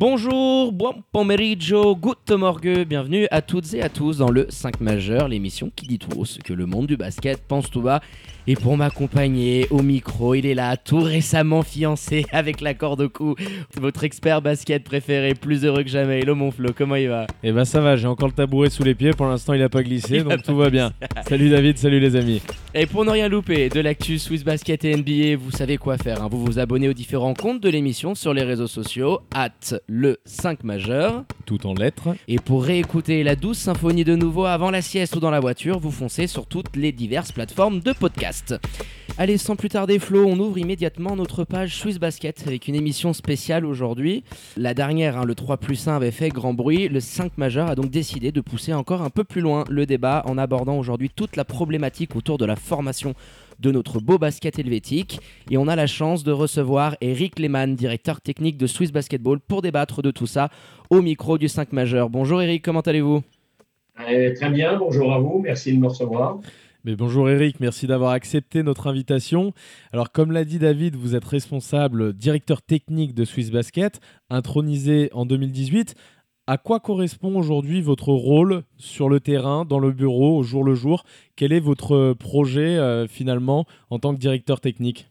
Bonjour, buon pomeriggio, good morgue, bienvenue à toutes et à tous dans le 5 majeur, l'émission qui dit tout ce que le monde du basket pense tout bas. Et pour m'accompagner au micro, il est là, tout récemment fiancé avec la corde au cou, votre expert basket préféré, plus heureux que jamais, Hello mon Flo, comment il va? Eh ben ça va, j'ai encore le tabouret sous les pieds, pour l'instant il a pas glissé, donc tout va bien. salut David, salut les amis. Et pour ne rien louper de l'actu Swiss Basket et NBA, vous savez quoi faire, hein. vous vous abonnez aux différents comptes de l'émission sur les réseaux sociaux, at le 5 majeur. Tout en lettres. Et pour réécouter la douce symphonie de nouveau avant la sieste ou dans la voiture, vous foncez sur toutes les diverses plateformes de podcast. Allez, sans plus tarder, Flo, on ouvre immédiatement notre page Swiss Basket avec une émission spéciale aujourd'hui. La dernière, hein, le 3 plus 1, avait fait grand bruit. Le 5 majeur a donc décidé de pousser encore un peu plus loin le débat en abordant aujourd'hui toute la problématique autour de la formation de notre beau basket helvétique. Et on a la chance de recevoir Eric Lehmann, directeur technique de Swiss Basketball, pour débattre de tout ça au micro du 5 majeur. Bonjour Eric, comment allez-vous? Très bien, bonjour à vous, merci de me recevoir. Mais bonjour Eric, merci d'avoir accepté notre invitation. Alors comme l'a dit David, vous êtes responsable directeur technique de Swiss Basket, intronisé en 2018. À quoi correspond aujourd'hui votre rôle sur le terrain, dans le bureau, au jour le jour? Quel est votre projet euh, finalement en tant que directeur technique?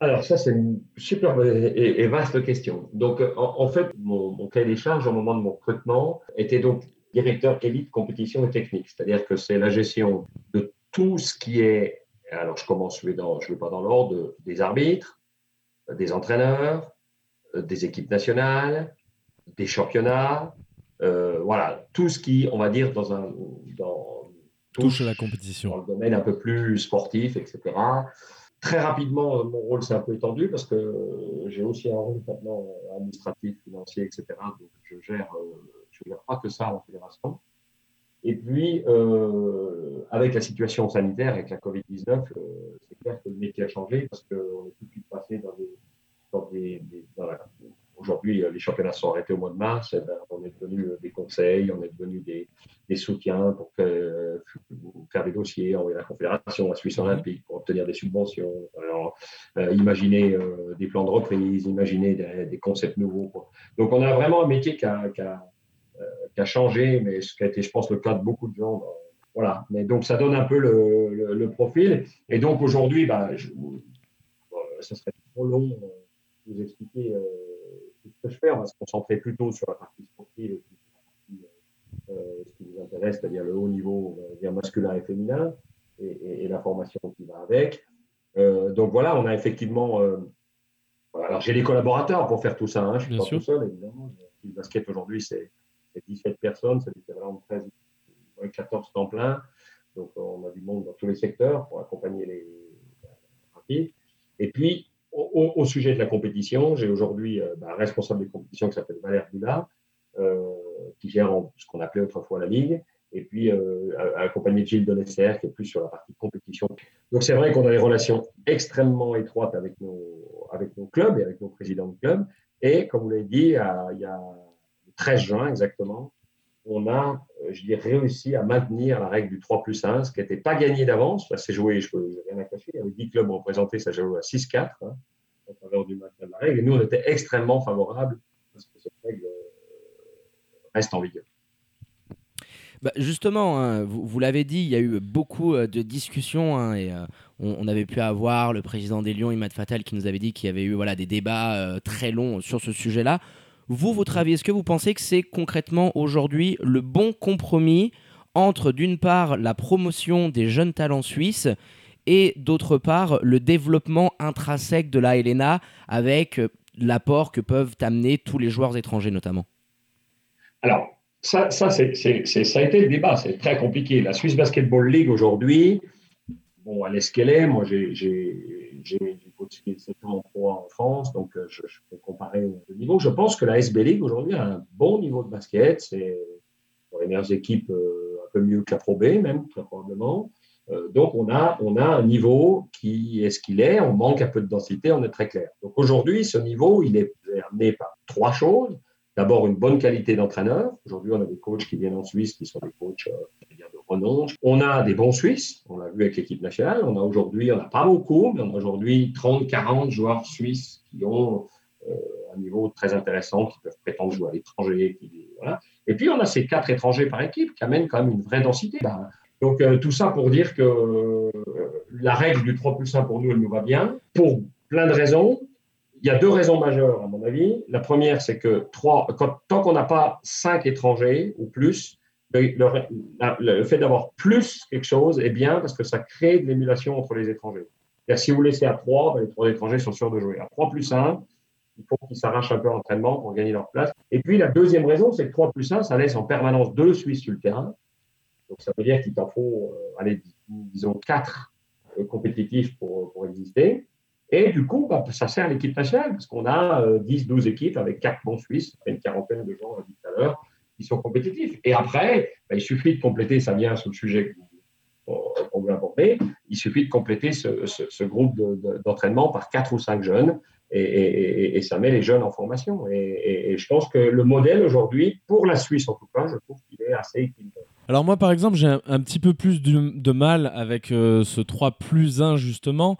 Alors ça, c'est une super et, vaste question. Donc euh, en, en fait, mon, mon cahier des charges au moment de mon recrutement était donc directeur élite compétition et technique, c'est-à-dire que c'est la gestion de tout ce qui est, alors je commence, je vais, dans, je vais pas dans l'ordre, des arbitres, des entraîneurs, euh, des équipes nationales, des championnats, euh, voilà, tout ce qui, on va dire, dans un, dans, Touche à la dans compétition. le domaine un peu plus sportif, etc. Très rapidement, euh, mon rôle s'est un peu étendu parce que j'ai aussi un rôle maintenant administratif, financier, etc. Donc je gère, je gère pas que ça en fédération. Et puis, euh, avec la situation sanitaire, avec la Covid-19, euh, c'est clair que le métier a changé parce qu'on est tout de suite passé dans des. Dans des, des- dans la- Aujourd'hui, euh, les championnats sont arrêtés au mois de mars. eh ben, on est devenu euh, des conseils, on est devenu des, des soutiens pour que- euh, faire des dossiers, envoyer la Confédération, la Suisse olympique pour obtenir des subventions. Alors, euh, imaginer euh, des plans de reprise, imaginer des, des concepts nouveaux. quoi. Donc, on a vraiment un métier qui a, qui a, qui a changé, mais ce qui a été, je pense, le cas de beaucoup de gens. dans- voilà. Mais donc, ça donne un peu le, le- le profil. Et donc, aujourd'hui, bah, je, euh, ça serait trop long euh, de vous expliquer euh, tout ce que je fais. On va se concentrer plutôt sur la partie sportive et euh, ce qui nous intéresse, c'est-à-dire le haut niveau dire masculin et féminin et, et- et la formation qui va avec. Euh, donc voilà, on a effectivement. euh, alors j'ai des collaborateurs pour faire tout ça. Hein. Je suis Bien pas sûr. tout seul, évidemment. Le basket aujourd'hui, c'est c'est 17 personnes, c'est l'équivalent de 13, ouais, 14 temps plein. Donc on a du monde dans tous les secteurs pour accompagner les rapides. Et puis, au, sujet de la compétition, j'ai aujourd'hui euh, bah, un responsable des compétitions qui s'appelle Valère Boula, euh, qui gère en- ce qu'on appelait autrefois la Ligue, et puis euh, accompagné de Gilles Delesser, qui est plus sur la partie compétition. Donc c'est vrai qu'on a des relations extrêmement étroites avec nos, clubs et avec nos présidents de clubs. Et comme vous l'avez dit, il y a 13 juin exactement, on a, euh, je dirais, réussi à maintenir la règle du 3 plus 1, ce qui n'était pas gagné d'avance. Ça s'est joué, je peux rien à cacher, il y avait 10 clubs représentés, ça joué à 6-4 hein, en faveur du maintien de la règle. Et nous, on était extrêmement favorables parce que cette règle euh, reste en vigueur. Bah, justement, hein, vous, l'avez dit, il y a eu beaucoup euh, de discussions hein, et on, avait pu avoir le président des Lions, Imad Fatal, qui nous avait dit qu'il y avait eu voilà, des débats très longs sur ce sujet-là. Vous, votre avis, est-ce que vous pensez que c'est concrètement aujourd'hui le bon compromis entre d'une part la promotion des jeunes talents suisses et d'autre part le développement intrinsèque de la LNA avec euh, l'apport que peuvent amener tous les joueurs étrangers notamment? Alors, ça, ça, ça a été le débat, c'est très compliqué. La Swiss Basketball League aujourd'hui, bon, elle est ce qu'elle est. Moi, j'ai, j'ai, j'ai, j'ai posé coaché 7 ans en Pro en France, donc je, je peux comparer le niveau. Je pense que la SB League aujourd'hui a un bon niveau de basket. C'est pour les meilleures équipes un peu mieux que la Pro B, même, très probablement. donc, on a, on a un niveau qui est ce qu'il est. On manque un peu de densité, on est très clair. Donc, aujourd'hui, ce niveau, il est amené par trois choses. D'abord, une bonne qualité d'entraîneur. Aujourd'hui, on a des coachs qui viennent en Suisse qui sont des coachs euh, On a des bons Suisses. On l'a vu avec l'équipe nationale. On a aujourd'hui, on n'a pas beaucoup, mais on a aujourd'hui 30, 40 joueurs suisses qui ont euh, un niveau très intéressant, qui peuvent prétendre jouer à l'étranger. Et puis, on a ces quatre étrangers par équipe qui amènent quand même une vraie densité. Ben, donc, euh, tout ça pour dire que euh, la règle du 3 plus 1 pour nous, elle nous va bien, pour plein de raisons il y a deux raisons majeures, à mon avis. La première, c'est que trois, tant qu'on n'a pas cinq étrangers ou plus, le, fait d'avoir plus quelque chose est bien parce que ça crée de l'émulation entre les étrangers. si vous laissez à trois, ben, les trois étrangers sont sûrs de jouer. À 3 plus 1, il faut qu'ils s'arrachent un peu l'entraînement pour gagner leur place. Et puis la deuxième raison, c'est que 3 plus 1, ça laisse en permanence deux Suisses sur le terrain. Donc ça veut dire qu'il t'en faut, euh, allez, disons, quatre euh, compétitifs pour, pour exister. Et du coup, bah, ça sert à l'équipe nationale, parce qu'on a 10-12 euh, équipes avec quatre bons Suisses, une quarantaine de gens, on l'a dit tout à l'heure, qui sont compétitifs. Et après, bah, il suffit de compléter, ça vient sur le sujet qu'on veut aborder, il suffit de compléter ce, groupe d'entraînement par quatre ou cinq jeunes, et, ça met les jeunes en formation. Et, je pense que le modèle aujourd'hui, pour la Suisse en tout cas, je trouve qu'il est assez équilibré. Alors moi, par exemple, j'ai un, petit peu plus de, mal avec euh, ce 3 plus 1, justement,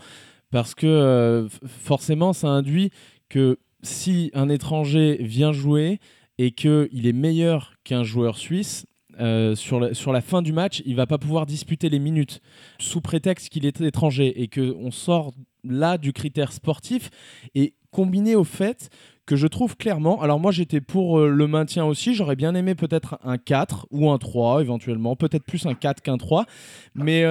parce que euh, forcément, ça induit que si un étranger vient jouer et qu'il est meilleur qu'un joueur suisse, euh, sur, la, sur la fin du match, il va pas pouvoir disputer les minutes. Sous prétexte qu'il est étranger et qu'on sort là du critère sportif et combiné au fait que je trouve clairement, alors moi j'étais pour euh, le maintien aussi, j'aurais bien aimé peut-être un 4 ou un 3 éventuellement, peut-être plus un 4 qu'un 3, mais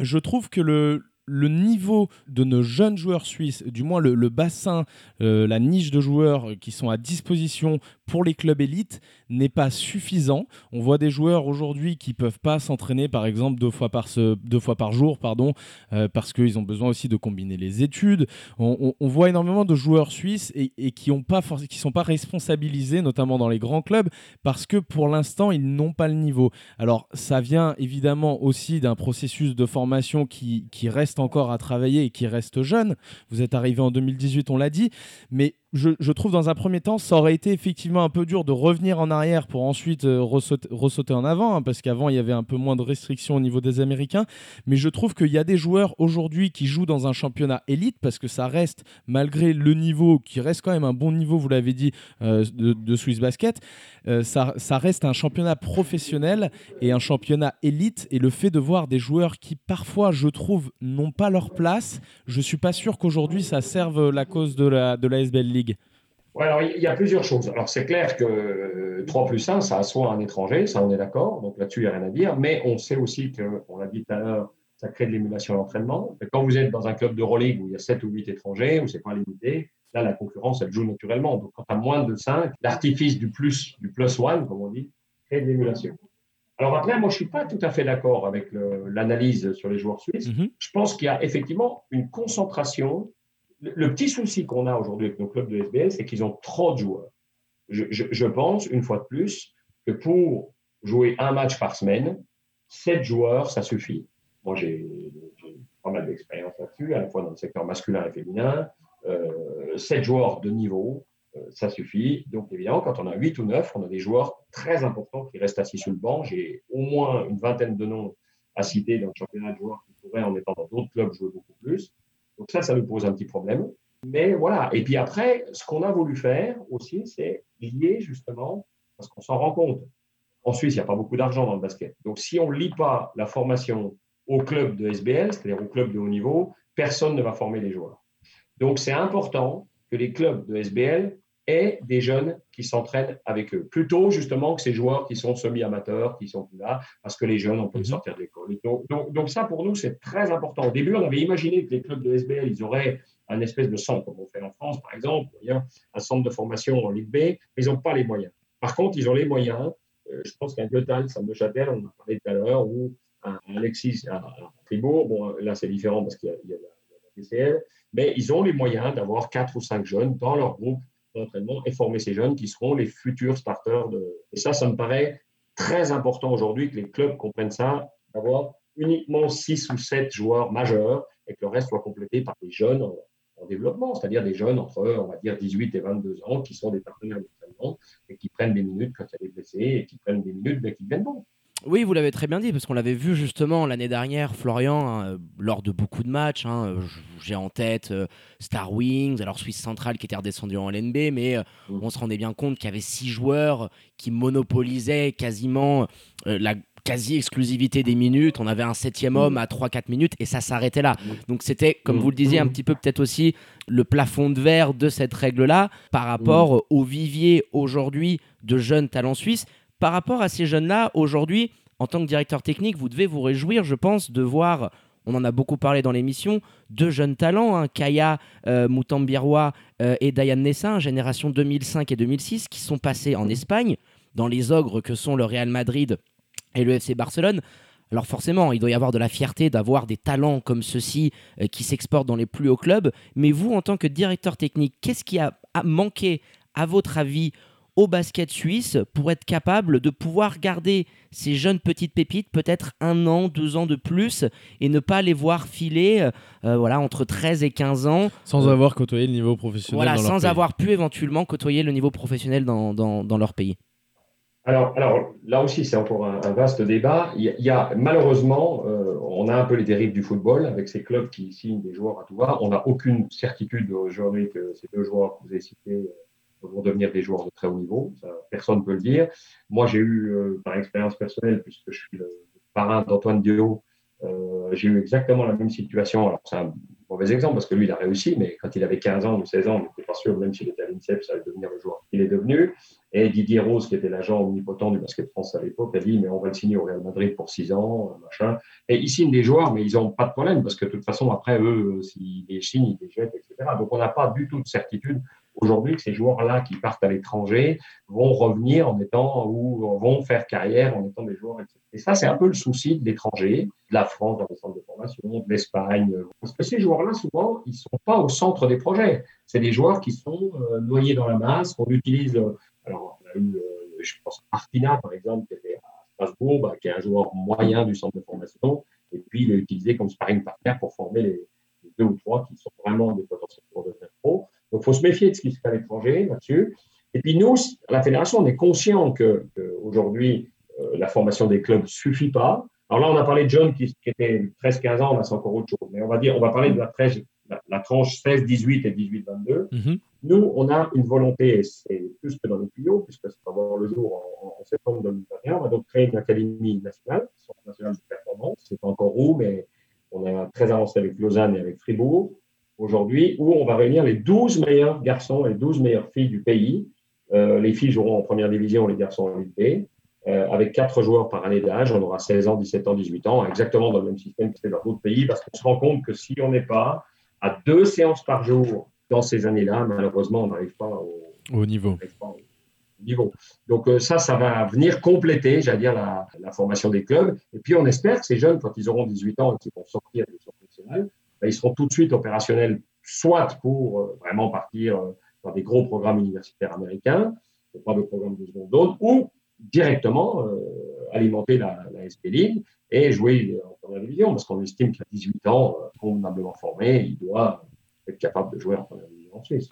je trouve que le, le niveau de nos jeunes joueurs suisses, du moins le, bassin, euh, la niche de joueurs qui sont à disposition pour les clubs élites n'est pas suffisant. On voit des joueurs aujourd'hui qui peuvent pas s'entraîner par exemple deux fois par, deux fois par jour pardon, euh, parce qu'ils ont besoin aussi de combiner les études. On, voit énormément de joueurs suisses et, qui ne sont pas responsabilisés, notamment dans les grands clubs, parce que pour l'instant ils n'ont pas le niveau. Alors ça vient évidemment aussi d'un processus de formation qui reste encore à travailler et qui reste jeune. Vous êtes arrivé en 2018, on l'a dit, mais je, trouve dans un premier temps, ça aurait été effectivement un peu dur de revenir en arrière pour ensuite euh, ressauter, en avant, hein, parce qu'avant, il y avait un peu moins de restrictions au niveau des Américains. Mais je trouve qu'il y a des joueurs aujourd'hui qui jouent dans un championnat élite, parce que ça reste, malgré le niveau, qui reste quand même un bon niveau, vous l'avez dit, euh, de, Swiss Basket, euh, ça, ça reste un championnat professionnel et un championnat élite. Et le fait de voir des joueurs qui, parfois, je trouve, n'ont pas leur place, je suis pas sûr qu'aujourd'hui, ça serve la cause de la, de la SBL League alors, il y a plusieurs choses. Alors, c'est clair que 3 plus 1, ça assoit un étranger, ça, on est d'accord. Donc, là-dessus, il n'y a rien à dire. Mais on sait aussi que, on l'a dit tout à l'heure, ça crée de l'émulation d'entraînement. Quand vous êtes dans un club de Euroleague où il y a 7 ou 8 étrangers, où c'est pas limité, là, la concurrence, elle joue naturellement. Donc, quand tu as moins de 5, l'artifice du plus, du plus one, comme on dit, crée de l'émulation. Alors après, moi, je suis pas tout à fait d'accord avec l'analyse sur les joueurs suisses. Mm-hmm. Je pense qu'il y a effectivement une concentration le petit souci qu'on a aujourd'hui avec nos clubs de SBL, c'est qu'ils ont trop de joueurs. Je, pense, une fois de plus, que pour jouer un match par semaine, sept joueurs, ça suffit. Moi, j'ai pas mal d'expérience là-dessus, à la fois dans le secteur masculin et féminin. Euh, sept joueurs de niveau, euh, ça suffit. Donc, évidemment, quand on a huit ou neuf, on a des joueurs très importants qui restent assis sur le banc. J'ai au moins une vingtaine de noms à citer dans le championnat de joueurs qui pourraient, en étant dans d'autres clubs, jouer beaucoup plus. Donc ça, ça nous pose un petit problème. Mais voilà. Et puis après, ce qu'on a voulu faire aussi, c'est lier justement, parce qu'on s'en rend compte. En Suisse, il n'y a pas beaucoup d'argent dans le basket. Donc si on ne lie pas la formation au club de SBL, c'est-à-dire au club de haut niveau, personne ne va former les joueurs. Donc c'est important que les clubs de SBL aient des jeunes qui s'entraînent avec eux. Plutôt justement que ces joueurs qui sont semi-amateurs, qui sont plus là, parce que les jeunes, on peut mhm. sortir de l'école. Donc, donc, ça, pour nous, c'est très important. Au début, on avait imaginé que les clubs de SBL, ils auraient un espèce de centre, comme on fait en France, par exemple, un centre de formation en Ligue B, mais ils n'ont pas les moyens. Par contre, ils ont les moyens. Euh, je pense qu'un Gothal, ça me Châtel, on en a parlé tout à l'heure, ou un, Alexis à, Fribourg, bon, là, c'est différent parce qu'il y a, la, PCL, mais ils ont les moyens d'avoir quatre ou cinq jeunes dans leur groupe d'entraînement et former ces jeunes qui seront les futurs starters. De... Et ça, ça me paraît très important aujourd'hui que les clubs comprennent ça, d'avoir uniquement six ou sept joueurs majeurs et que le reste soit complété par des jeunes en, développement, c'est-à-dire des jeunes entre, on va dire, 18 et 22 ans qui sont des partenaires d'entraînement et qui prennent des minutes quand il y a des blessés et qui prennent des minutes dès qu'ils viennent bons. Oui, vous l'avez très bien dit, parce qu'on l'avait vu justement l'année dernière, Florian, hein, lors de beaucoup de matchs. Hein, j'ai en tête euh, Star Wings, alors Suisse Centrale qui était redescendu en LNB, mais euh, mmh. on se rendait bien compte qu'il y avait six joueurs qui monopolisaient quasiment euh, la quasi-exclusivité des minutes. On avait un septième homme à 3-4 minutes et ça s'arrêtait là. Mmh. Donc c'était, comme vous le disiez, un petit peu peut-être aussi le plafond de verre de cette règle-là par rapport au vivier aujourd'hui de jeunes talents suisses par rapport à ces jeunes-là, aujourd'hui, en tant que directeur technique, vous devez vous réjouir, je pense, de voir, on en a beaucoup parlé dans l'émission, deux jeunes talents, hein, Kaya euh, Moutambirois euh, et Dayan Nessa, génération 2005 et 2006, qui sont passés en Espagne, dans les ogres que sont le Real Madrid et le FC Barcelone. Alors forcément, il doit y avoir de la fierté d'avoir des talents comme ceux-ci euh, qui s'exportent dans les plus hauts clubs. Mais vous, en tant que directeur technique, qu'est-ce qui a manqué, à votre avis, au basket suisse pour être capable de pouvoir garder ces jeunes petites pépites peut-être un an, deux ans de plus et ne pas les voir filer euh, euh, voilà, entre 13 et 15 ans. Sans euh, avoir côtoyé le niveau professionnel. Voilà, sans avoir pu éventuellement côtoyer le niveau professionnel dans, dans, leur pays. Alors, alors, là aussi, c'est encore un, vaste débat. Il y a, malheureusement, on a un peu les dérives du football avec ces clubs qui signent des joueurs à tout va. On n'a aucune certitude aujourd'hui que ces deux joueurs que vous avez cités vont devenir des joueurs de très haut niveau. personne ne peut le dire. Moi, j'ai eu, euh, par expérience personnelle, puisque je suis le parrain d'Antoine Dio, euh, j'ai eu exactement la même situation. Alors, c'est un mauvais exemple parce que lui, il a réussi, mais quand il avait 15 ans ou 16 ans, on n'était pas sûr, même s'il était à l'INSEP, ça allait devenir le joueur qu'il est devenu. Et Didier Rose, qui était l'agent omnipotent du basket France à l'époque, a dit, mais on va le signer au Real Madrid pour 6 ans, machin. Et ils signent des joueurs, mais ils n'ont pas de problème parce que de toute façon, après, eux, s'ils les signent, ils les jettent, etc. Donc, on n'a pas du tout de certitude aujourd'hui ces joueurs-là qui partent à l'étranger vont revenir en étant ou vont faire carrière en étant des joueurs. Et ça, c'est un peu le souci de l'étranger, de la France dans les centres de formation, de l'Espagne. Parce que ces joueurs-là, souvent, ils ne sont pas au centre des projets. C'est des joueurs qui sont euh, noyés dans la masse, qu'on utilise. Euh, alors, on a eu, euh, je pense, Martina, par exemple, qui était à Strasbourg, bah, qui est un joueur moyen du centre de formation. Et puis, il est utilisé comme sparring partner pour former les, deux ou trois qui sont vraiment des potentiels pour devenir. Donc, il faut se méfier de ce qui se fait à l'étranger là-dessus. Et puis, nous, à la fédération, on est conscient qu'aujourd'hui, euh, la formation des clubs ne suffit pas. Alors là, on a parlé de jeunes qui, étaient 13-15 ans, là, c'est encore autre chose. Mais on va dire, on va parler de la, la, tranche 16-18 et 18-22. Mm-hmm. Nous, on a une volonté, et c'est plus que dans les tuyaux, puisque ça va voir le jour en, septembre 2021. On va donc créer une académie nationale, Centre national de performance. C'est pas encore où, mais on est très avancé avec Lausanne et avec Fribourg aujourd'hui, où on va réunir les 12 meilleurs garçons et les 12 meilleures filles du pays. Euh, les filles joueront en première division, les garçons en Ligue euh, avec quatre joueurs par année d'âge. On aura 16 ans, 17 ans, 18 ans, exactement dans le même système que c'est dans d'autres pays, parce qu'on se rend compte que si on n'est pas à deux séances par jour dans ces années-là, malheureusement, on n'arrive pas au, niveau. niveau. Donc euh, ça, ça va venir compléter, j'allais dire, la, formation des clubs. Et puis on espère que ces jeunes, quand ils auront 18 ans et qu'ils vont sortir du centre national, ben, ils seront tout de suite opérationnels, soit pour euh, vraiment partir euh, dans des gros programmes universitaires américains, pas de programme de seconde zone, ou directement alimenter la, la, SP et jouer en première division, parce qu'on estime qu'à 18 ans, convenablement formé, il doit être capable de jouer en première division en Suisse.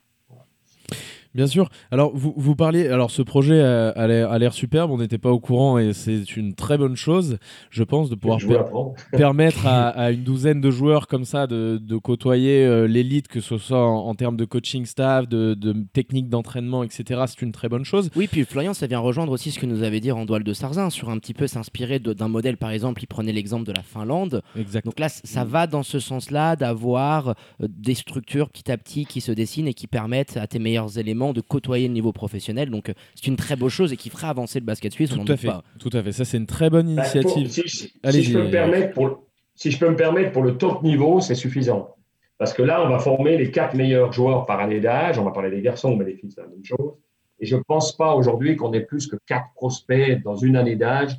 Bien sûr. Alors, vous, vous parliez. Alors, ce projet a, l'air superbe. On n'était pas au courant et c'est une très bonne chose, je pense, de pouvoir permettre à, une douzaine de joueurs comme ça de, côtoyer euh, l'élite, que ce soit en, termes de coaching staff, de, technique d'entraînement, etc. C'est une très bonne chose. Oui, puis Florian, ça vient rejoindre aussi ce que nous avait dit Randoual de Sarzin sur un petit peu s'inspirer d'un modèle. Par exemple, il prenait l'exemple de la Finlande. Exact. Donc là, ça va dans ce sens-là d'avoir euh, des structures petit à petit qui se dessinent et qui permettent à tes meilleurs éléments de côtoyer le niveau professionnel. Donc euh, c'est une très beau chose et qui fera avancer le basket suisse. Tout à fait. Tout à fait. Ça c'est une très bonne bah, initiative. si, je peux me permettre pour, si je peux me permettre pour le top niveau, c'est suffisant. Parce que là, on va former les quatre meilleurs joueurs par année d'âge. On va parler des garçons, mais des filles, c'est la même chose. Et je ne pense pas aujourd'hui qu'on ait plus que quatre prospects dans une année d'âge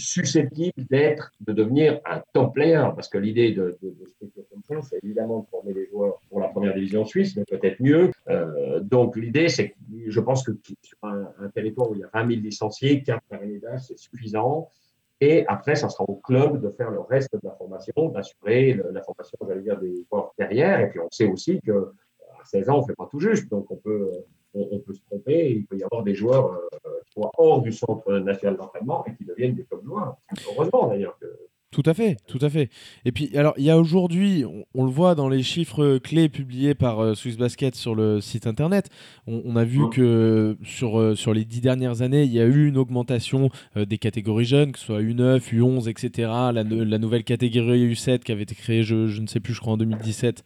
susceptible d'être, de devenir un top player, parce que l'idée de, de, de structure comme c'est évidemment de former des joueurs pour la première division suisse, mais peut-être mieux. Euh, donc l'idée, c'est je pense que sur un, territoire où il y a 20 000 licenciés, 4 d'âge, c'est suffisant. Et après, ça sera au club de faire le reste de la formation, d'assurer la formation, j'allais dire, des joueurs derrière. Et puis on sait aussi que à 16 ans, on ne fait pas tout juste, donc on peut, on, peut se tromper. Il peut y avoir des joueurs euh, qui soient hors du centre national d'entraînement et qui deviennent des top joueurs. Heureusement d'ailleurs que tout à fait, tout à fait. Et puis, alors, il y a aujourd'hui, on, on, le voit dans les chiffres clés publiés par euh, Swiss Basket sur le site internet, on, on a vu que sur, euh, sur les dix dernières années, il y a eu une augmentation euh, des catégories jeunes, que ce soit U9, U11, etc. La, la nouvelle catégorie U7 qui avait été créée, je, je, ne sais plus, je crois en 2017.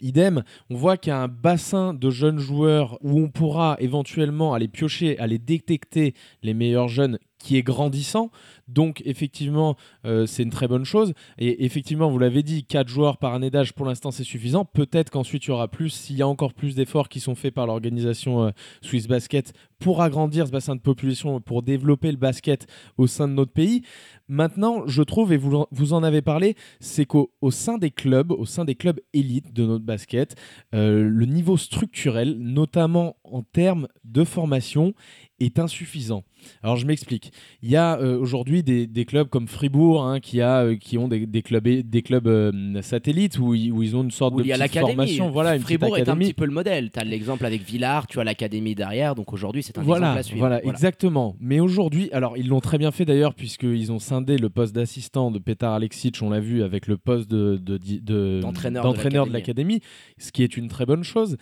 Idem, on voit qu'il y a un bassin de jeunes joueurs où on pourra éventuellement aller piocher, aller détecter les meilleurs jeunes qui est grandissant. Donc, effectivement, euh, c'est une très bonne chose. Et effectivement, vous l'avez dit, 4 joueurs par année d'âge, pour l'instant, c'est suffisant. Peut-être qu'ensuite, il y aura plus, s'il y a encore plus d'efforts qui sont faits par l'organisation euh, Swiss Basket pour agrandir ce bassin de population, pour développer le basket au sein de notre pays. Maintenant, je trouve, et vous, en avez parlé, c'est qu'au sein des clubs, au sein des clubs élites de notre basket, euh, le niveau structurel, notamment en termes de formation, est insuffisant. Alors je m'explique. Il y a euh, aujourd'hui des, des, clubs comme Fribourg hein, qui, a, euh, qui ont des, des clubs, des clubs euh, satellites où, où, ils ont une sorte où de il y a formation. Voilà, une Fribourg est un petit peu le modèle. Tu as l'exemple avec Villars, tu as l'académie derrière, donc aujourd'hui c'est un voilà, exemple à suivre. Voilà, voilà. exactement. Mais aujourd'hui, alors ils l'ont très bien fait d'ailleurs puisqu'ils ont scindé le poste d'assistant de Petar Alexic, on l'a vu, avec le poste d'entraîneur de, de, de l'académie, ce qui est une très bonne chose.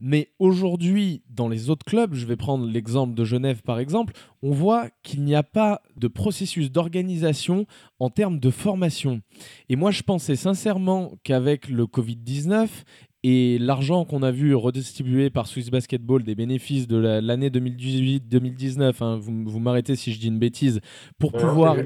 Mais aujourd'hui, dans les autres clubs, je vais prendre l'exemple de Genève par exemple, on voit qu'il n'y a pas de processus d'organisation en termes de formation. Et moi, je pensais sincèrement qu'avec le Covid-19 et l'argent qu'on a vu redistribué par Swiss Basketball des bénéfices de l'année 2018-2019, hein, vous, vous m'arrêtez si je dis une bêtise, pour pouvoir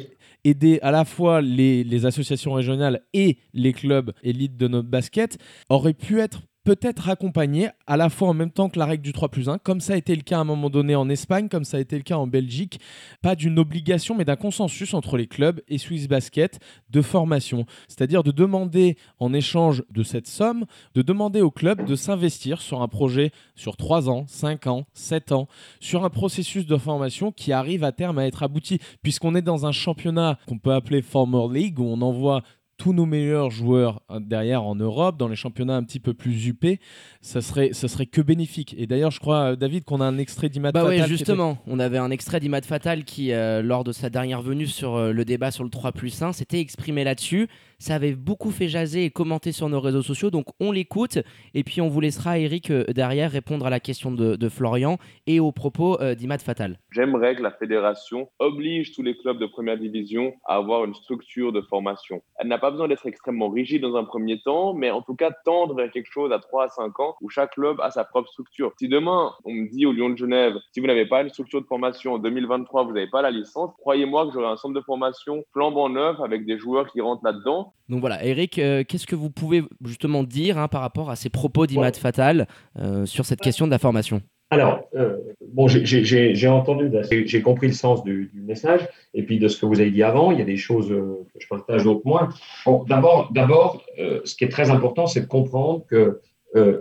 aider à la fois les, les associations régionales et les clubs élites de notre basket, aurait pu être peut-être accompagné à la fois en même temps que la règle du 3 plus 1, comme ça a été le cas à un moment donné en Espagne, comme ça a été le cas en Belgique, pas d'une obligation mais d'un consensus entre les clubs et Swiss Basket de formation. C'est-à-dire de demander en échange de cette somme, de demander au club de s'investir sur un projet sur 3 ans, 5 ans, 7 ans, sur un processus de formation qui arrive à terme à être abouti, puisqu'on est dans un championnat qu'on peut appeler Former League, où on envoie tous nos meilleurs joueurs hein, derrière en Europe, dans les championnats un petit peu plus huppés, ça serait, ça serait que bénéfique. Et d'ailleurs, je crois, euh, David, qu'on a un extrait d'Imad Bah Fatal. qui justement, on avait un extrait d'Imad Fatal qui, euh, lors de sa dernière venue sur euh, le débat sur le 3 plus 1, s'était exprimé là-dessus. Ça avait beaucoup fait jaser et commenter sur nos réseaux sociaux, donc on l'écoute. Et puis on vous laissera, Eric, euh, derrière répondre à la question de, Florian et aux propos euh, d'Imad Fatal. J'aimerais que la fédération oblige tous les clubs de première division à avoir une structure de formation. Elle n'a pas besoin d'être extrêmement rigide dans un premier temps, mais en tout cas tendre vers quelque chose à 3 à 5 ans où chaque club a sa propre structure. Si demain on me dit au Lyon de Genève, si vous n'avez pas une structure de formation en 2023, vous n'avez pas la licence, croyez-moi que j'aurai un centre de formation flambant neuf avec des joueurs qui rentrent là-dedans. Donc voilà, Eric, euh, qu'est-ce que vous pouvez justement dire hein, par rapport à ces propos d'Imad Fatal euh, sur cette question de la formation? Alors, euh, bon, j'ai- entendu, j'ai j'ai compris le sens du, du message, et puis de ce que vous avez dit avant, il y a des choses que je partage d'autres moins. Bon, D'abord, d'abord, ce qui est très important, c'est de comprendre que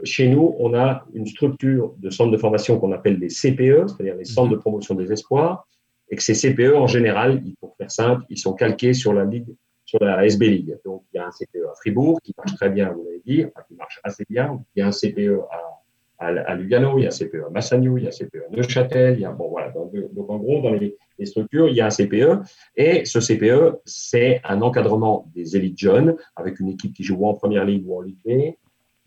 chez nous, on a une structure de centres de formation qu'on appelle les CPE, c'est-à-dire les centres de promotion des espoirs, et que ces CPE, en général, pour faire simple, ils sont calqués sur la Ligue, sur la SB League. Donc, il y a un CPE à Fribourg qui marche très bien, vous l'avez dit, enfin, qui marche assez bien. Il y a un CPE à à, Lugano, il y a un CPE à Massagno, il y a un CPE à Neuchâtel, il y a, bon, voilà, donc, en gros, dans les, structures, il y a un CPE, et ce CPE, c'est un encadrement des élites jeunes, avec une équipe qui joue ou en première ligue ou en Ligue B,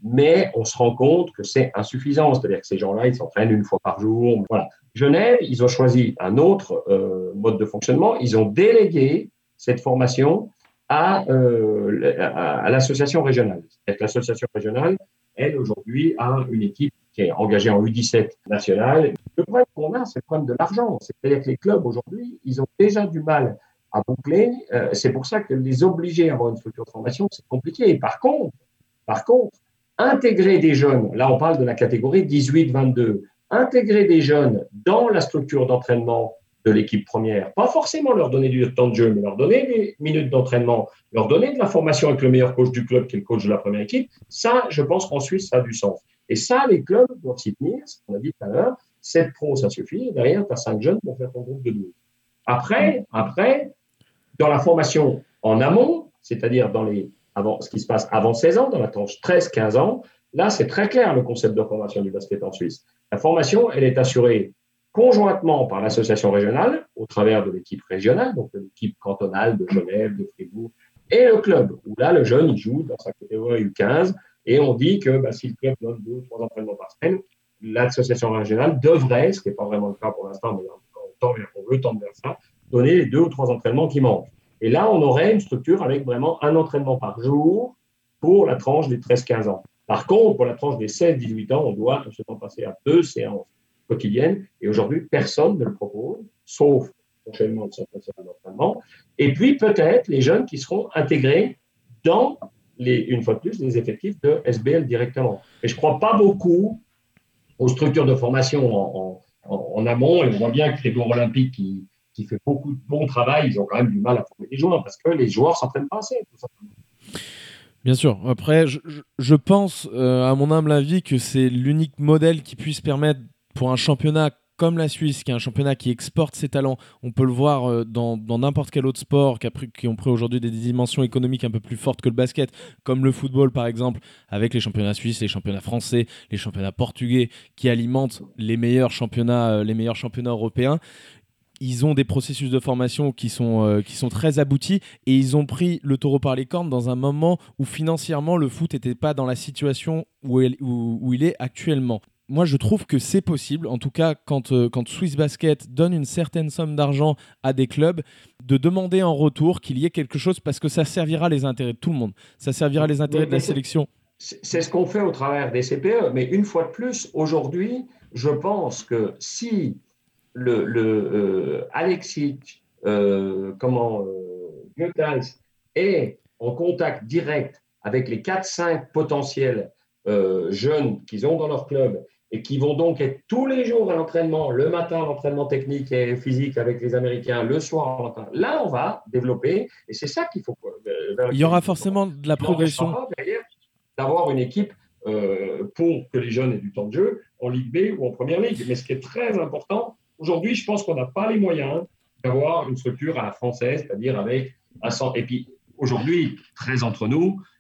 mais on se rend compte que c'est insuffisant, c'est-à-dire que ces gens-là, ils s'entraînent une fois par jour. Genève, ils ont choisi un autre euh, mode de fonctionnement, ils ont délégué cette formation à, euh, à, l'association régionale. L'association régionale, elle, aujourd'hui, a une équipe qui est engagée en U17 nationale. Le problème qu'on a, c'est le problème de l'argent. C'est-à-dire que les clubs, aujourd'hui, ils ont déjà du mal à boucler. Euh, c'est pour ça que les obliger à avoir une structure de formation, c'est compliqué. Et par contre, par contre, intégrer des jeunes, là on parle de la catégorie 18-22, intégrer des jeunes dans la structure d'entraînement de l'équipe première. Pas forcément leur donner du temps de jeu, mais leur donner des minutes d'entraînement, leur donner de la formation avec le meilleur coach du club qui est le coach de la première équipe. Ça, je pense qu'en Suisse, ça a du sens. Et ça, les clubs doivent s'y tenir, ce qu'on a dit tout à l'heure. 7 pros, ça suffit. Derrière, tu as 5 jeunes pour faire ton groupe de 12. Après, après, dans la formation en amont, c'est-à-dire dans les, avant, ce qui se passe avant 16 ans, dans la tranche 13-15 ans, là, c'est très clair le concept de formation du basket en Suisse. La formation, elle est assurée conjointement par l'association régionale, au travers de l'équipe régionale, donc l'équipe cantonale de Genève, de Fribourg, et le club, où là, le jeune, il joue dans sa catégorie U15, et on dit que bah, si le club donne deux ou trois entraînements par semaine, l'association régionale devrait, ce qui n'est pas vraiment le cas pour l'instant, mais on, on veut tendre vers ça, donner les deux ou trois entraînements qui manquent. Et là, on aurait une structure avec vraiment un entraînement par jour pour la tranche des 13-15 ans. Par contre, pour la tranche des 16-18 ans, on doit temps passer à deux séances quotidiennes. Et aujourd'hui, personne ne le propose, sauf prochainement d'entraînement. Et puis, peut-être les jeunes qui seront intégrés dans, les, une fois de plus, les effectifs de SBL directement. Et je ne crois pas beaucoup aux structures de formation en, en, amont. Et on voit bien que les joueurs olympiques qui, qui fait beaucoup de bon travail, ils ont quand même du mal à former les joueurs parce que les joueurs s'entraînent pas assez, tout simplement. Bien sûr. Après, je, je pense, euh, à mon humble avis, que c'est l'unique modèle qui puisse permettre pour un championnat comme la Suisse, qui est un championnat qui exporte ses talents, on peut le voir euh, dans n'importe quel autre sport qui, a pris, aujourd'hui des dimensions économiques un peu plus fortes que le basket, comme le football par exemple, avec les championnats suisses, les championnats français, les championnats portugais, qui alimentent les meilleurs championnats, euh, les meilleurs championnats européens ils ont des processus de formation qui sont, euh, qui sont très aboutis et ils ont pris le taureau par les cornes dans un moment où financièrement le foot n'était pas dans la situation où, il est actuellement. Moi, je trouve que c'est possible, en tout cas quand, euh, quand Swiss Basket donne une certaine somme d'argent à des clubs, de demander en retour qu'il y ait quelque chose parce que ça servira les intérêts de tout le monde. Ça servira les intérêts de la sélection. C'est ce qu'on fait au travers des CPE, mais une fois de plus, aujourd'hui, je pense que si le, le euh, Alexic, euh, comment, euh, est en contact direct avec les 4-5 potentiels euh, jeunes qu'ils ont dans leur club et qui vont donc être tous les jours à l'entraînement, le matin l'entraînement technique et physique avec les Américains, le soir. Là, on va développer et c'est ça qu'il faut. Il y aura forcément de la progression. D'avoir une équipe pour que les jeunes aient du temps de jeu en Ligue B ou en Première Ligue. Mais ce qui est très important, Aujourd'hui, je pense qu'on n'a pas les moyens d'avoir une structure à la française, c'est-à-dire avec un centre. Et puis, aujourd'hui, très entre nous, euh,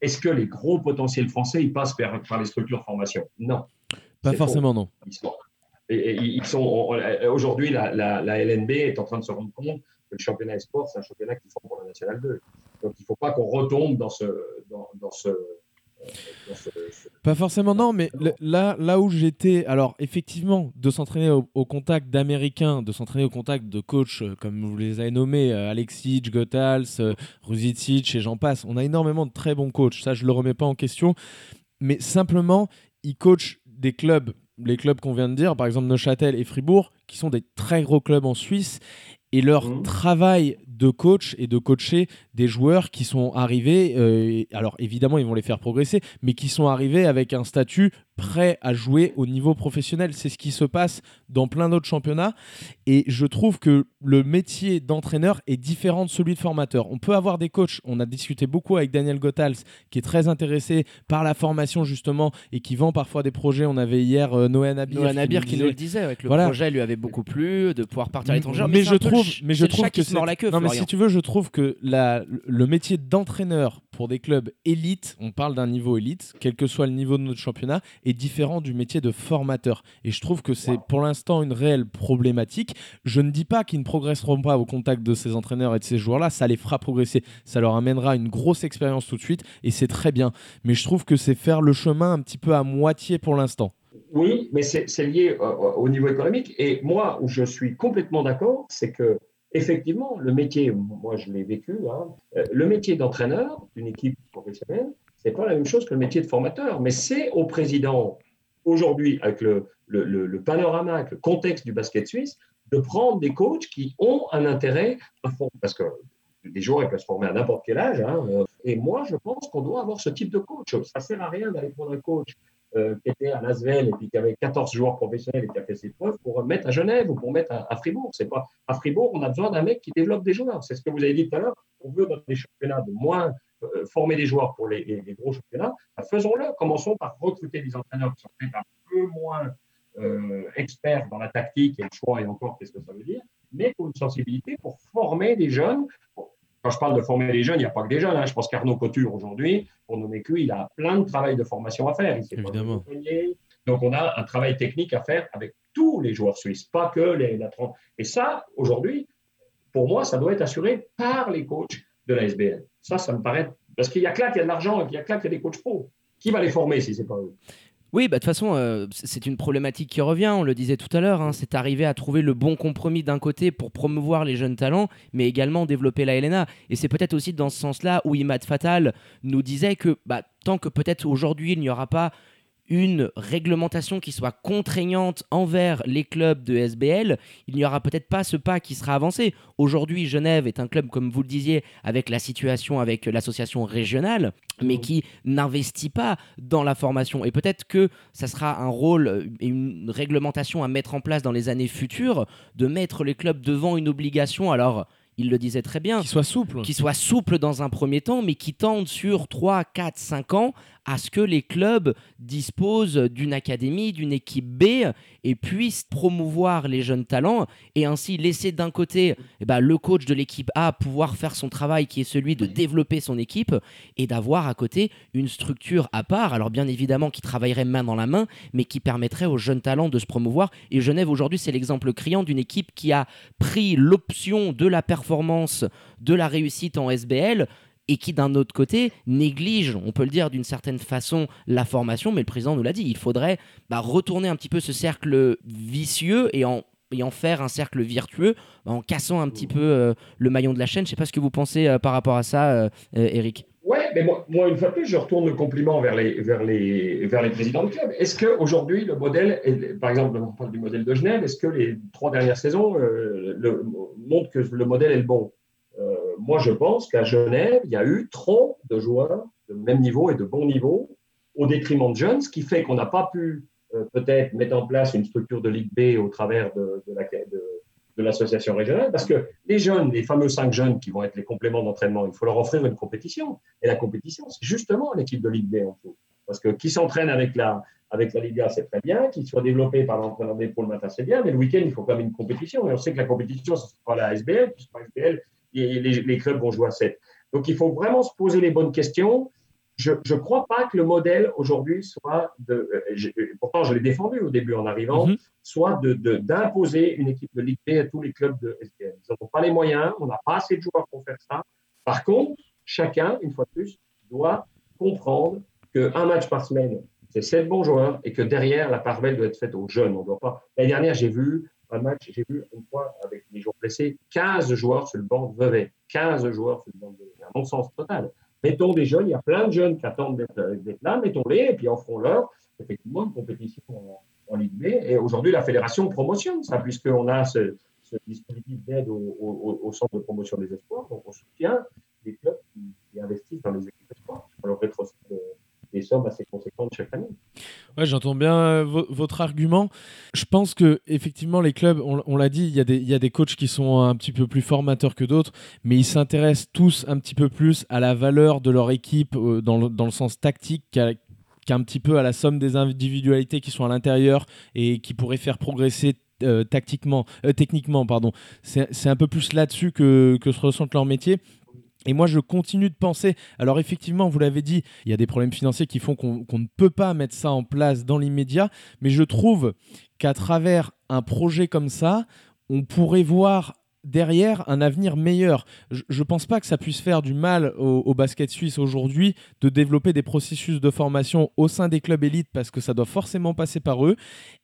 est-ce que les gros potentiels français, ils passent par, les structures formation? Non. Pas forcément, non. Ils sont, et, ils sont aujourd'hui, la, la, LNB est en train de se rendre compte que le championnat sport, c'est un championnat qui font pour la National 2. Donc, il ne faut pas qu'on retombe dans ce, dans ce, pas forcément, non, mais là, là où j'étais, alors effectivement, de s'entraîner au, contact d'Américains, de s'entraîner au contact de coachs, euh, comme vous les avez nommés, euh, Alexic, Gotals, euh, et j'en passe, on a énormément de très bons coachs, ça je le remets pas en question, mais simplement, ils coachent des clubs, les clubs qu'on vient de dire, par exemple Neuchâtel et Fribourg, qui sont des très gros clubs en Suisse, et leur mmh. travail de coach et de coacher des joueurs qui sont arrivés, euh, alors évidemment ils vont les faire progresser, mais qui sont arrivés avec un statut prêt à jouer au niveau professionnel. C'est ce qui se passe dans plein d'autres championnats. Et je trouve que le métier d'entraîneur est différent de celui de formateur. On peut avoir des coachs, on a discuté beaucoup avec Daniel Gothals, qui est très intéressé par la formation justement et qui vend parfois des projets. On avait hier euh, Noël Nabir, qui, nous le disait, avec le projet lui avait beaucoup plu de pouvoir partir à l'étranger. Mais, je trouve, mais je trouve que c'est. Non, mais si tu veux, je trouve que la, le métier d'entraîneur pour des clubs élites, on parle d'un niveau élite, quel que soit le niveau de notre championnat, est différent du métier de formateur. Et je trouve que c'est pour l'instant une réelle problématique. Je ne dis pas qu'ils ne progresseront pas au contact de ces entraîneurs et de ces joueurs-là, ça les fera progresser, ça leur amènera une grosse expérience tout de suite, et c'est très bien. Mais je trouve que c'est faire le chemin un petit peu à moitié pour l'instant. Oui, mais c'est lié euh, au niveau économique. Et moi, où je suis complètement d'accord, c'est que effectivement, le métier, moi je l'ai vécu, hein, euh, le métier d'entraîneur d'une équipe professionnelle, c'est pas la même chose que le métier de formateur, mais c'est au président aujourd'hui, avec le, le, panorama, avec le contexte du basket suisse, de prendre des coachs qui ont un intérêt à fond, parce que des joueurs ils peuvent se former à n'importe quel âge. Hein, et moi, je pense qu'on doit avoir ce type de coach. Ça sert à rien d'aller prendre un coach euh, qui était à Lasvel et qui avait 14 joueurs professionnels et qui a fait ses preuves pour mettre à Genève ou pour mettre à, Fribourg. C'est pas à Fribourg, on a besoin d'un mec qui développe des joueurs. C'est ce que vous avez dit tout à l'heure. On veut dans des championnats de moins euh, former des joueurs pour les, gros championnats. Bah, faisons-le. Commençons par recruter des entraîneurs qui sont peut-être un peu moins euh, experts dans la tactique et le choix et encore qu'est-ce que ça veut dire, mais pour une sensibilité pour former des jeunes quand je parle de former les jeunes, il n'y a pas que des jeunes. Hein. Je pense qu'Arnaud Couture, aujourd'hui, pour nommer que, il a plein de travail de formation à faire. Évidemment. Donc, on a un travail technique à faire avec tous les joueurs suisses, pas que les la Et ça, aujourd'hui, pour moi, ça doit être assuré par les coachs de la SBL. Ça, ça me paraît. Parce qu'il y a que là qu'il y a de l'argent, il y a que là qu'il y a des coachs pro. Qui va les former si ce n'est pas eux? Oui, bah, de toute façon, euh, c'est une problématique qui revient, on le disait tout à l'heure, hein, c'est arriver à trouver le bon compromis d'un côté pour promouvoir les jeunes talents, mais également développer la LNA. Et c'est peut-être aussi dans ce sens-là où Imad Fatal nous disait que bah, tant que peut-être aujourd'hui il n'y aura pas une réglementation qui soit contraignante envers les clubs de SBL, il n'y aura peut-être pas ce pas qui sera avancé. Aujourd'hui, Genève est un club, comme vous le disiez, avec la situation avec l'association régionale, mais qui n'investit pas dans la formation. Et peut-être que ça sera un rôle et une réglementation à mettre en place dans les années futures, de mettre les clubs devant une obligation. Alors, il le disait très bien. Qui soit souple. Qui soit souple dans un premier temps, mais qui tende sur 3, 4, 5 ans à ce que les clubs disposent d'une académie, d'une équipe B et puissent promouvoir les jeunes talents et ainsi laisser d'un côté eh ben, le coach de l'équipe A pouvoir faire son travail qui est celui de développer son équipe et d'avoir à côté une structure à part, alors bien évidemment qui travaillerait main dans la main, mais qui permettrait aux jeunes talents de se promouvoir. Et Genève aujourd'hui, c'est l'exemple criant d'une équipe qui a pris l'option de la performance, de la réussite en SBL et qui d'un autre côté néglige, on peut le dire d'une certaine façon, la formation, mais le président nous l'a dit, il faudrait bah, retourner un petit peu ce cercle vicieux et en, en faire un cercle virtueux en cassant un petit peu euh, le maillon de la chaîne. Je ne sais pas ce que vous pensez euh, par rapport à ça, euh, Eric. Ouais, mais moi, une fois de plus, je retourne le compliment vers les, vers les, vers les présidents de club. Est-ce qu'aujourd'hui, le modèle, par exemple, on parle du modèle de Genève, est-ce que les trois dernières saisons le, montrent que le modèle est le bon? Moi, je pense qu'à Genève, il y a eu trop de joueurs de même niveau et de bon niveau au détriment de jeunes, ce qui fait qu'on n'a pas pu euh, peut-être mettre en place une structure de Ligue B au travers de, de l'association régionale, parce que les jeunes, les fameux cinq jeunes qui vont être les compléments d'entraînement, il faut leur offrir une compétition. Et la compétition, c'est justement l'équipe de Ligue B en tout. Parce que qui s'entraîne avec la, avec la Liga, c'est très bien, qu'il soit développé par l'entraîneur des le matin, c'est bien, mais le week-end, il faut quand même une compétition. Et on sait que la compétition, ce sera la SBL, puisque la SBL, et les, clubs vont jouer à 7. Donc il faut vraiment se poser les bonnes questions. Je ne crois pas que le modèle aujourd'hui soit de. Euh, pourtant, je l'ai défendu au début en arrivant, mhm. soit d'imposer une équipe de Ligue B à tous les clubs de SPL. Ils n'ont pas les moyens, on n'a pas assez de joueurs pour faire ça. Par contre, chacun, une fois de plus, doit comprendre qu'un match par semaine, c'est 7 bons joueurs et que derrière, la part belle doit être faite aux jeunes. On doit pas. L'année dernière, j'ai vu un match, j'ai vu une fois avec les joueurs blessés, 15 joueurs sur le banc de Vevey. 15 joueurs sur le banc de Vevey. Un non-sens total. Mettons des jeunes, il y a plein de jeunes qui attendent d'être là, mettons-les et puis offrons-leur effectivement une compétition en, Ligue B. Et aujourd'hui, la fédération promotionne ça, puisqu'on a ce, dispositif d'aide au, centre de promotion des espoirs. Donc, on soutient les clubs qui, investissent dans les équipes espoirs. On leur rétrocède des sommes assez conséquentes chaque année. Ouais, j'entends bien euh, votre argument. Je pense que effectivement les clubs, on, l'a dit, il y, y, a des coachs qui sont un petit peu plus formateurs que d'autres, mais ils s'intéressent tous un petit peu plus à la valeur de leur équipe euh, dans, le, dans, le, sens tactique qu'un petit peu à la somme des individualités qui sont à l'intérieur et qui pourraient faire progresser euh, tactiquement, techniquement, pardon. C'est un peu plus là-dessus que, que se ressent leur métier. Et moi, je continue de penser. Alors, effectivement, vous l'avez dit, il y a des problèmes financiers qui font qu'on ne peut pas mettre ça en place dans l'immédiat. Mais je trouve qu'à travers un projet comme ça, on pourrait voir derrière un avenir meilleur. Je ne pense pas que ça puisse faire du mal au, basket suisse aujourd'hui de développer des processus de formation au sein des clubs élites parce que ça doit forcément passer par eux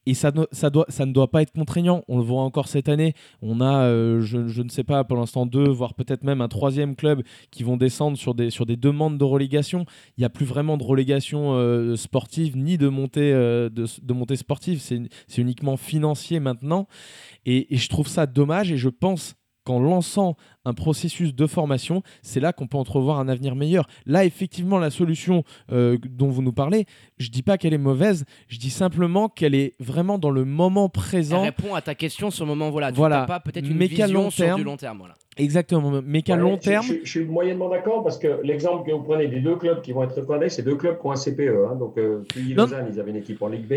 et ça, ça, doit, ça ne doit pas être contraignant. On le voit encore cette année. On a, euh, je, ne sais pas, pour l'instant deux, voire peut-être même un troisième club qui vont descendre sur des, sur des demandes de relégation. Il n'y a plus vraiment de relégation euh, sportive ni de montée, euh, de, de montée sportive. C'est uniquement financier maintenant. Et je trouve ça dommage et je pense qu'en lançant un processus de formation, c'est là qu'on peut entrevoir un avenir meilleur. Là, effectivement, la solution euh, dont vous nous parlez, je dis pas qu'elle est mauvaise, je dis simplement qu'elle est vraiment dans le moment présent. Elle répond à ta question sur le moment, voilà. Tu Voilà. n'as pas peut-être une Mais qu'à vision long sur terme, du long terme. Voilà. Exactement, mais qu'à Ouais, long je- terme, Je, je suis moyennement d'accord parce que l'exemple que vous prenez des deux clubs qui vont être reconnus, c'est deux clubs qui ont un CPE. hein. donc, euh, puis. Lausanne, ils avaient une équipe en Ligue B,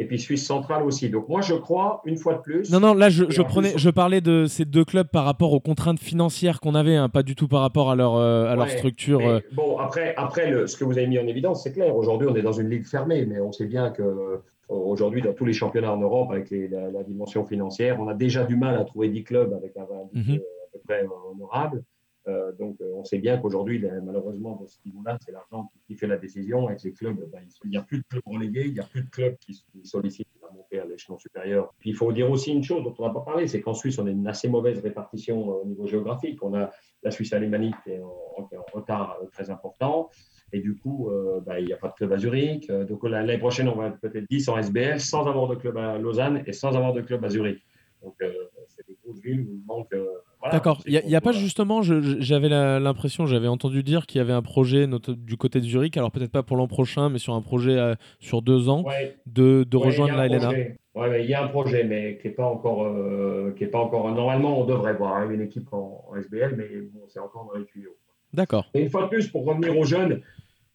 et puis Suisse centrale aussi. Donc, moi, je crois, une fois de plus. Non, non, là, je, je en prenais, je parlais de ces deux clubs par rapport aux contraintes financières qu'on avait, hein, pas du tout par rapport à leur, euh, à leur structure. mais euh. Bon, après, après le- ce que vous avez mis en évidence, c'est clair. Aujourd'hui, on est dans une ligue fermée, mais on sait bien que euh, aujourd'hui, dans tous les championnats en Europe, avec les- la, la dimension financière, on a déjà du mal à trouver 10 clubs avec un un Mhm. à peu près honorable. Euh, donc, euh, on sait bien qu'aujourd'hui, malheureusement, dans ce niveau-là, c'est l'argent qui, fait la décision. Avec les clubs, ben, il n'y a plus de clubs relégués, il n'y a plus de clubs qui, sollicitent la montée à l'échelon supérieur. Puis, il faut dire aussi une chose dont on n'a pas parlé, c'est qu'en Suisse, on a une assez mauvaise répartition euh, au niveau géographique. On a la Suisse alémanique qui est en, retard très important. Et du coup, bah, il n'y a pas de club à Zurich. Donc la- l'année prochaine, on va être peut-être 10 en SBL sans avoir de club à Lausanne et sans avoir de club à Zurich. Donc, c'est des grosses villes où il manque. Voilà. D'accord. Il n'y a, pas justement, j'avais l'impression, j'avais entendu dire qu'il y avait un projet du côté de Zurich, alors peut-être pas pour l'an prochain, mais sur un projet euh, sur deux ans, Ouais, de, de ouais, rejoindre la LNA. Ouais, il y a un projet, mais qui n'est pas encore, euh, qui est pas encore. Normalement, on devrait voir hein, une équipe en, en SBL, mais bon, c'est encore dans les tuyaux. D'accord. Et une fois de plus, pour revenir aux jeunes,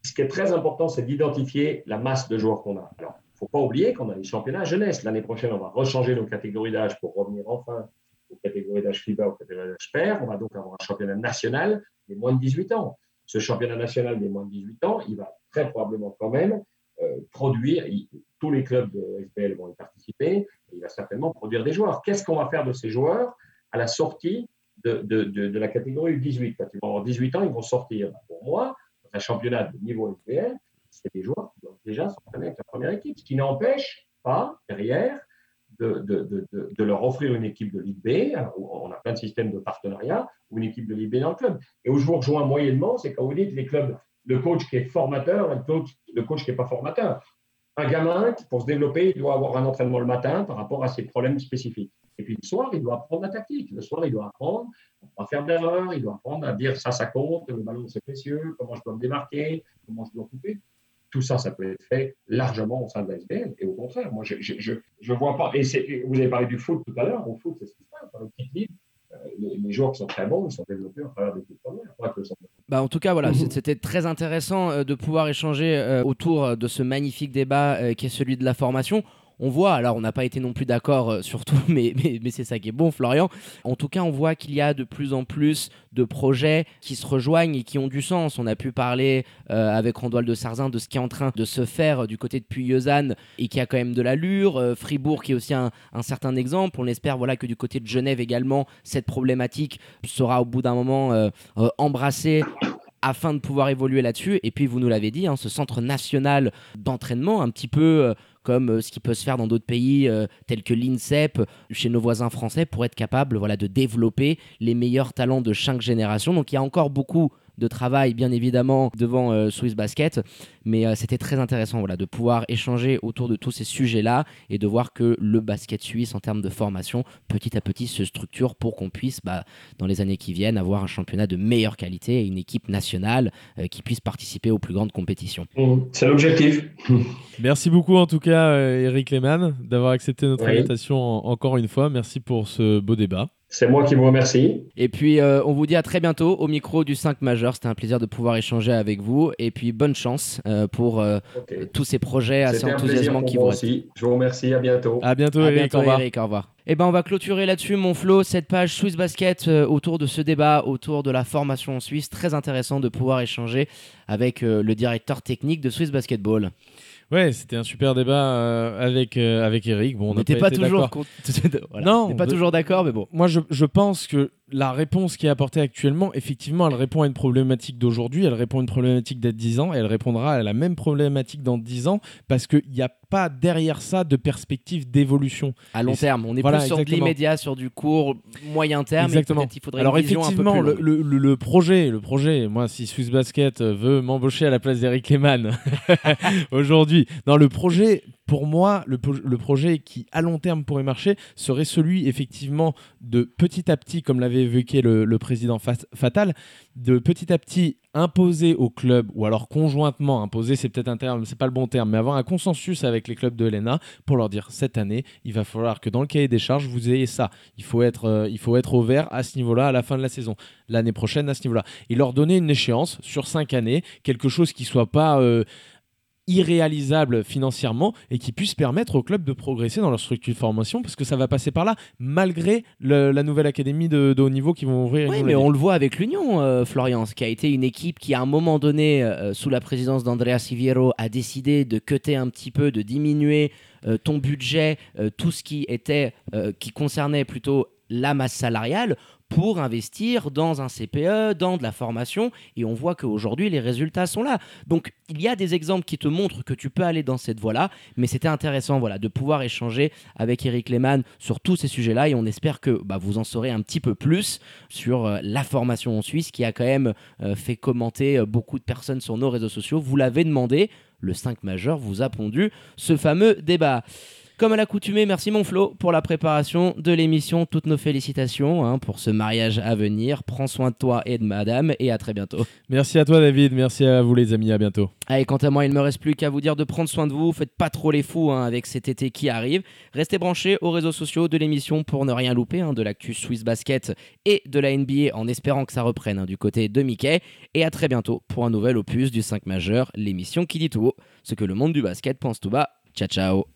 ce qui est très important, c'est d'identifier la masse de joueurs qu'on a. Alors, il ne faut pas oublier qu'on a les championnats jeunesse. L'année prochaine, on va rechanger nos catégories d'âge pour revenir enfin aux catégories d'âge FIBA, aux catégories d'âge PER. On va donc avoir un championnat national des moins de 18 ans. Ce championnat national des moins de 18 ans, il va très probablement quand même euh, produire, tous les clubs de SBL vont y participer, il va certainement produire des joueurs. Qu'est-ce qu'on va faire de ces joueurs à la sortie de, de, la catégorie 18 Quand ils vont avoir 18 ans, ils vont sortir. Pour moi, dans un championnat de niveau SBL, c'est des joueurs qui doivent déjà s'entraîner avec la première équipe, ce qui n'empêche pas, derrière, de, leur offrir une équipe de Ligue B. Alors, on a plein de systèmes de partenariat, ou une équipe de Ligue B dans le club. Et où je vous rejoins moyennement, c'est quand vous dites les clubs, le coach qui est formateur et le coach, le coach qui n'est pas formateur. Un gamin, pour se développer, il doit avoir un entraînement le matin par rapport à ses problèmes spécifiques. Et puis le soir, il doit apprendre la tactique. Le soir, il doit apprendre à faire d'erreur, il doit apprendre à dire ça, ça compte, le ballon, c'est précieux, comment je dois me démarquer, comment je dois couper. Tout ça, ça peut être fait largement au sein de la SBL. Et au contraire, moi, je je, je, je vois pas. Et c'est- vous avez parlé du foot tout à l'heure. Au foot, c'est ce qui se passe. Dans les petites ligues, euh, les, les joueurs qui sont très bons, ils sont développés à travers des. Bah, en tout cas, voilà, c'est- c'était très intéressant euh, de pouvoir échanger euh, autour de ce magnifique débat qui est celui de la formation. On voit, alors on n'a pas été non plus d'accord euh, sur tout, mais, mais, c'est ça qui est bon, Florian. En tout cas, on voit qu'il y a de plus en plus de projets qui se rejoignent et qui ont du sens. On a pu parler euh, avec Randoual de Sarzin de ce qui est en train de se faire euh, du côté de Puy-Lausanne et qui a quand même de l'allure. Fribourg qui est aussi un, certain exemple. On espère voilà, que du côté de Genève également, cette problématique sera au bout d'un moment embrassée afin de pouvoir évoluer là-dessus. Et puis, vous nous l'avez dit, hein, ce centre national d'entraînement, un petit peu comme euh, ce qui peut se faire dans d'autres pays euh, tels que l'INSEP, chez nos voisins français, pour être capable voilà, de développer les meilleurs talents de chaque génération. Donc, il y a encore beaucoup de travail, bien évidemment, devant euh, Swiss Basket. Mais euh, c'était très intéressant voilà, de pouvoir échanger autour de tous ces sujets-là et de voir que le basket suisse, en termes de formation, petit à petit se structure pour qu'on puisse, bah, dans les années qui viennent, avoir un championnat de meilleure qualité et une équipe nationale euh, qui puisse participer aux plus grandes compétitions. C'est l'objectif. Merci beaucoup en tout cas, euh, Eric Lehmann, d'avoir accepté notre Oui. invitation en- encore une fois. Merci pour ce beau débat. C'est moi qui vous remercie. Et puis, euh, on vous dit à très bientôt au micro du 5 majeur. C'était un plaisir de pouvoir échanger avec vous. Et puis, bonne chance euh, pour euh, tous ces projets assez enthousiasmants qui moi vous restent. Je vous remercie. À bientôt. À bientôt, À Eric. bientôt, au revoir. Eric. Au revoir. Et ben, on va clôturer là-dessus, mon Flo, cette page Swiss Basket euh, autour de ce débat, autour de la formation en Suisse. Très intéressant de pouvoir échanger avec euh, le directeur technique de Swiss Basketball. Ouais, c'était un super débat euh, avec, euh, avec Eric. Bon, on n'était pas, toujours, d'accord. con- voilà. Non, On n'est pas de- toujours d'accord, mais bon. Moi, je, je pense que la réponse qui est apportée actuellement, effectivement, elle répond à une problématique d'aujourd'hui, elle répond à une problématique a 10 ans, et elle répondra à la même problématique dans 10 ans, parce qu'il n'y a pas derrière ça de perspective d'évolution. À long Et terme, on est voilà, plus sur de l'immédiat, sur du court, moyen terme. Exactement. Et il faudrait Alors une vision un peu effectivement, plus le, projet, le projet, moi, si Swiss Basket veut m'embaucher à la place d'Eric Lehmann aujourd'hui, non, le projet Pour moi, le, projet qui à long terme pourrait marcher serait celui effectivement de petit à petit, comme l'avait évoqué le, président Fatal, de petit à petit imposer au club, ou alors conjointement imposer, c'est peut-être un terme, c'est pas le bon terme, mais avoir un consensus avec les clubs de l'ENA pour leur dire cette année, il va falloir que dans le cahier des charges, vous ayez ça. Il faut être, euh, il faut être au vert à ce niveau-là à la fin de la saison, l'année prochaine à ce niveau-là. Et leur donner une échéance sur cinq années, quelque chose qui soit pas. Euh, irréalisable financièrement et qui puisse permettre au club de progresser dans leur structure de formation parce que ça va passer par là malgré la nouvelle académie de, haut niveau qui vont ouvrir. Oui, mais on le voit avec l'Union, euh, Florian, qui a été une équipe qui à un moment donné, euh, sous la présidence d'Andrea Siviero, a décidé de cutter un petit peu, de diminuer euh, ton budget, tout ce qui était, qui concernait plutôt la masse salariale pour investir dans un CPE, dans de la formation, et on voit qu'aujourd'hui les résultats sont là. Donc il y a des exemples qui te montrent que tu peux aller dans cette voie-là, mais c'était intéressant voilà, de pouvoir échanger avec Eric Lehmann sur tous ces sujets-là, et on espère que bah, vous en saurez un petit peu plus sur euh, la formation en Suisse, qui a quand même euh, fait commenter euh, beaucoup de personnes sur nos réseaux sociaux. Vous l'avez demandé, le 5 majeur vous a pondu ce fameux débat. Comme à l'accoutumée, merci mon Flo pour la préparation de l'émission. Toutes nos félicitations hein, pour ce mariage à venir. Prends soin de toi et de madame et à très bientôt. Merci à toi David, merci à vous les amis, à bientôt. Allez, quant à moi, il ne me reste plus qu'à vous dire de prendre soin de vous. Faites pas trop les fous hein, avec cet été qui arrive. Restez branchés aux réseaux sociaux de l'émission pour ne rien louper hein, de l'actu Swiss Basket et de la NBA en espérant que ça reprenne du côté de Mickey. Et à très bientôt pour un nouvel opus du 5 majeur, l'émission qui dit tout haut ce que le monde du basket pense tout bas. Ciao ciao